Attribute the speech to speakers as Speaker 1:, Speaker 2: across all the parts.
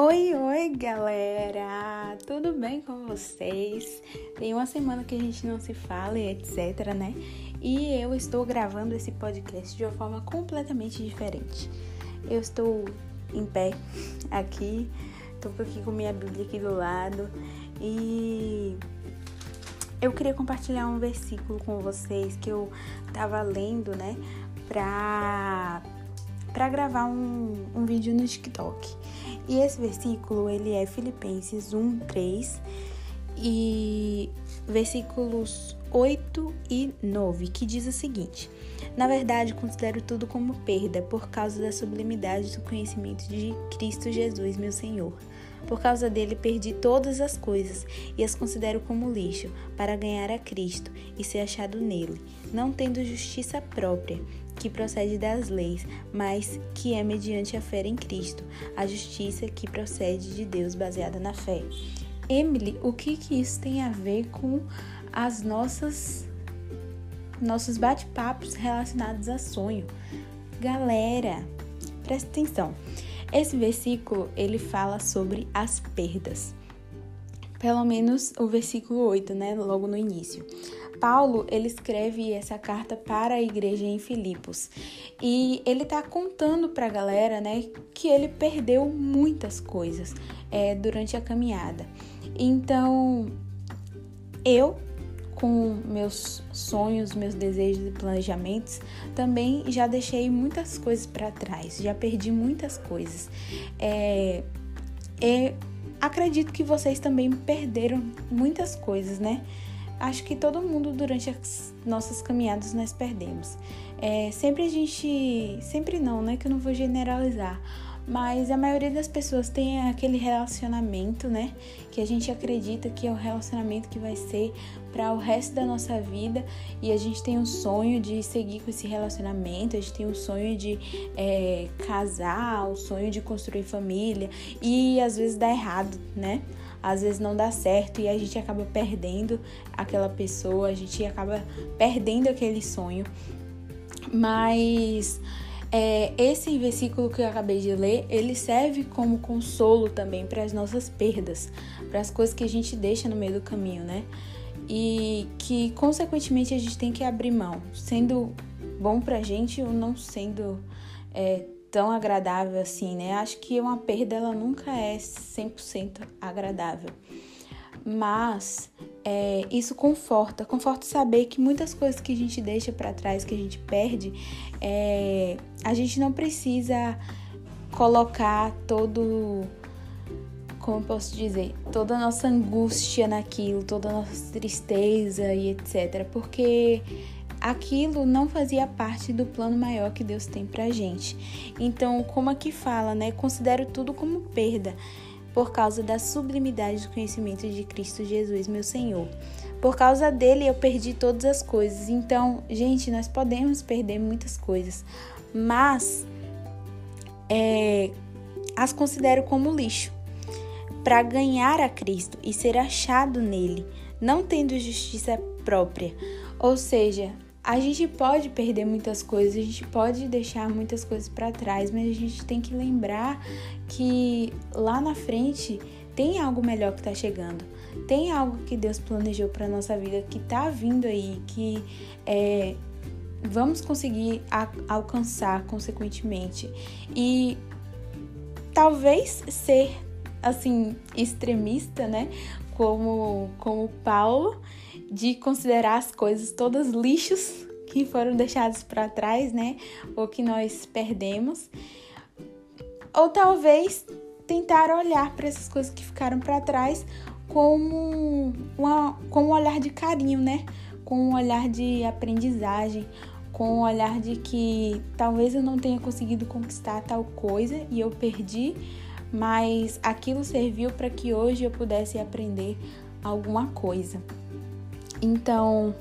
Speaker 1: Oi, oi, galera! Tudo bem com vocês? Tem uma semana que a gente não se fala e etc, né? E eu estou gravando esse podcast de uma forma completamente diferente. Eu estou em pé aqui, estou aqui com minha Bíblia aqui do lado e eu queria compartilhar um versículo com vocês que eu tava lendo, né, pra, pra gravar um, um vídeo no TikTok. E esse versículo, ele é Filipenses 1, 3 e versículos 8 e 9, que diz o seguinte: Na verdade, considero tudo como perda por causa da sublimidade do conhecimento de Cristo Jesus, meu Senhor. Por causa dele, perdi todas as coisas e as considero como lixo, para ganhar a Cristo e ser achado nele, não tendo justiça própria, que procede das leis, mas que é mediante a fé em Cristo, a justiça que procede de Deus baseada na fé. Emily, o que, que isso tem a ver com as nossas nossos bate-papos relacionados a sonho? Galera, presta atenção. Esse versículo ele fala sobre as perdas. Pelo menos o versículo 8, né, logo no início. Paulo, ele escreve essa carta para a igreja em Filipos. E ele tá contando para a galera, né, que ele perdeu muitas coisas é, durante a caminhada. Então, eu com meus sonhos, meus desejos e planejamentos, também já deixei muitas coisas para trás, já perdi muitas coisas. É, é, acredito que vocês também perderam muitas coisas, né? Acho que todo mundo durante as nossas caminhadas nós perdemos. É, sempre a gente, sempre não, né? Que eu não vou generalizar mas a maioria das pessoas tem aquele relacionamento, né? Que a gente acredita que é o relacionamento que vai ser para o resto da nossa vida e a gente tem um sonho de seguir com esse relacionamento, a gente tem um sonho de é, casar, o um sonho de construir família e às vezes dá errado, né? Às vezes não dá certo e a gente acaba perdendo aquela pessoa, a gente acaba perdendo aquele sonho. Mas é, esse versículo que eu acabei de ler, ele serve como consolo também para as nossas perdas, para as coisas que a gente deixa no meio do caminho, né? E que, consequentemente, a gente tem que abrir mão, sendo bom pra gente ou não sendo é, tão agradável assim, né? Acho que uma perda, ela nunca é 100% agradável. Mas é, isso conforta, conforta saber que muitas coisas que a gente deixa para trás, que a gente perde, é, a gente não precisa colocar todo, como posso dizer, toda a nossa angústia naquilo, toda a nossa tristeza e etc. Porque aquilo não fazia parte do plano maior que Deus tem pra gente. Então, como aqui fala, né? Considero tudo como perda por causa da sublimidade do conhecimento de Cristo Jesus, meu Senhor. Por causa dele eu perdi todas as coisas. Então, gente, nós podemos perder muitas coisas, mas é, as considero como lixo para ganhar a Cristo e ser achado nele, não tendo justiça própria. Ou seja, a gente pode perder muitas coisas, a gente pode deixar muitas coisas para trás, mas a gente tem que lembrar que lá na frente tem algo melhor que está chegando. Tem algo que Deus planejou para nossa vida que está vindo aí, que é, vamos conseguir a, alcançar consequentemente. E talvez ser assim extremista, né? Como como Paulo de considerar as coisas todas lixos que foram deixados para trás, né? Ou que nós perdemos. Ou talvez tentar olhar para essas coisas que ficaram para trás como uma, com um olhar de carinho, né? Com um olhar de aprendizagem, com um olhar de que talvez eu não tenha conseguido conquistar tal coisa e eu perdi, mas aquilo serviu para que hoje eu pudesse aprender alguma coisa. Então,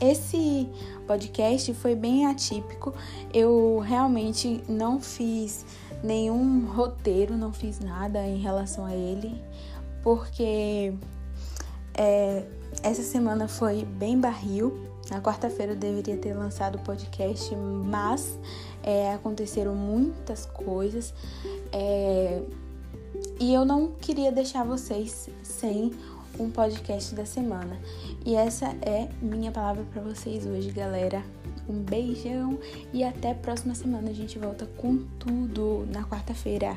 Speaker 1: esse podcast foi bem atípico. Eu realmente não fiz nenhum roteiro, não fiz nada em relação a ele, porque é, essa semana foi bem barril. Na quarta-feira eu deveria ter lançado o podcast, mas é, aconteceram muitas coisas. É, E eu não queria deixar vocês sem um podcast da semana. E essa é minha palavra para vocês hoje, galera. Um beijão e até a próxima semana. A gente volta com tudo na quarta-feira.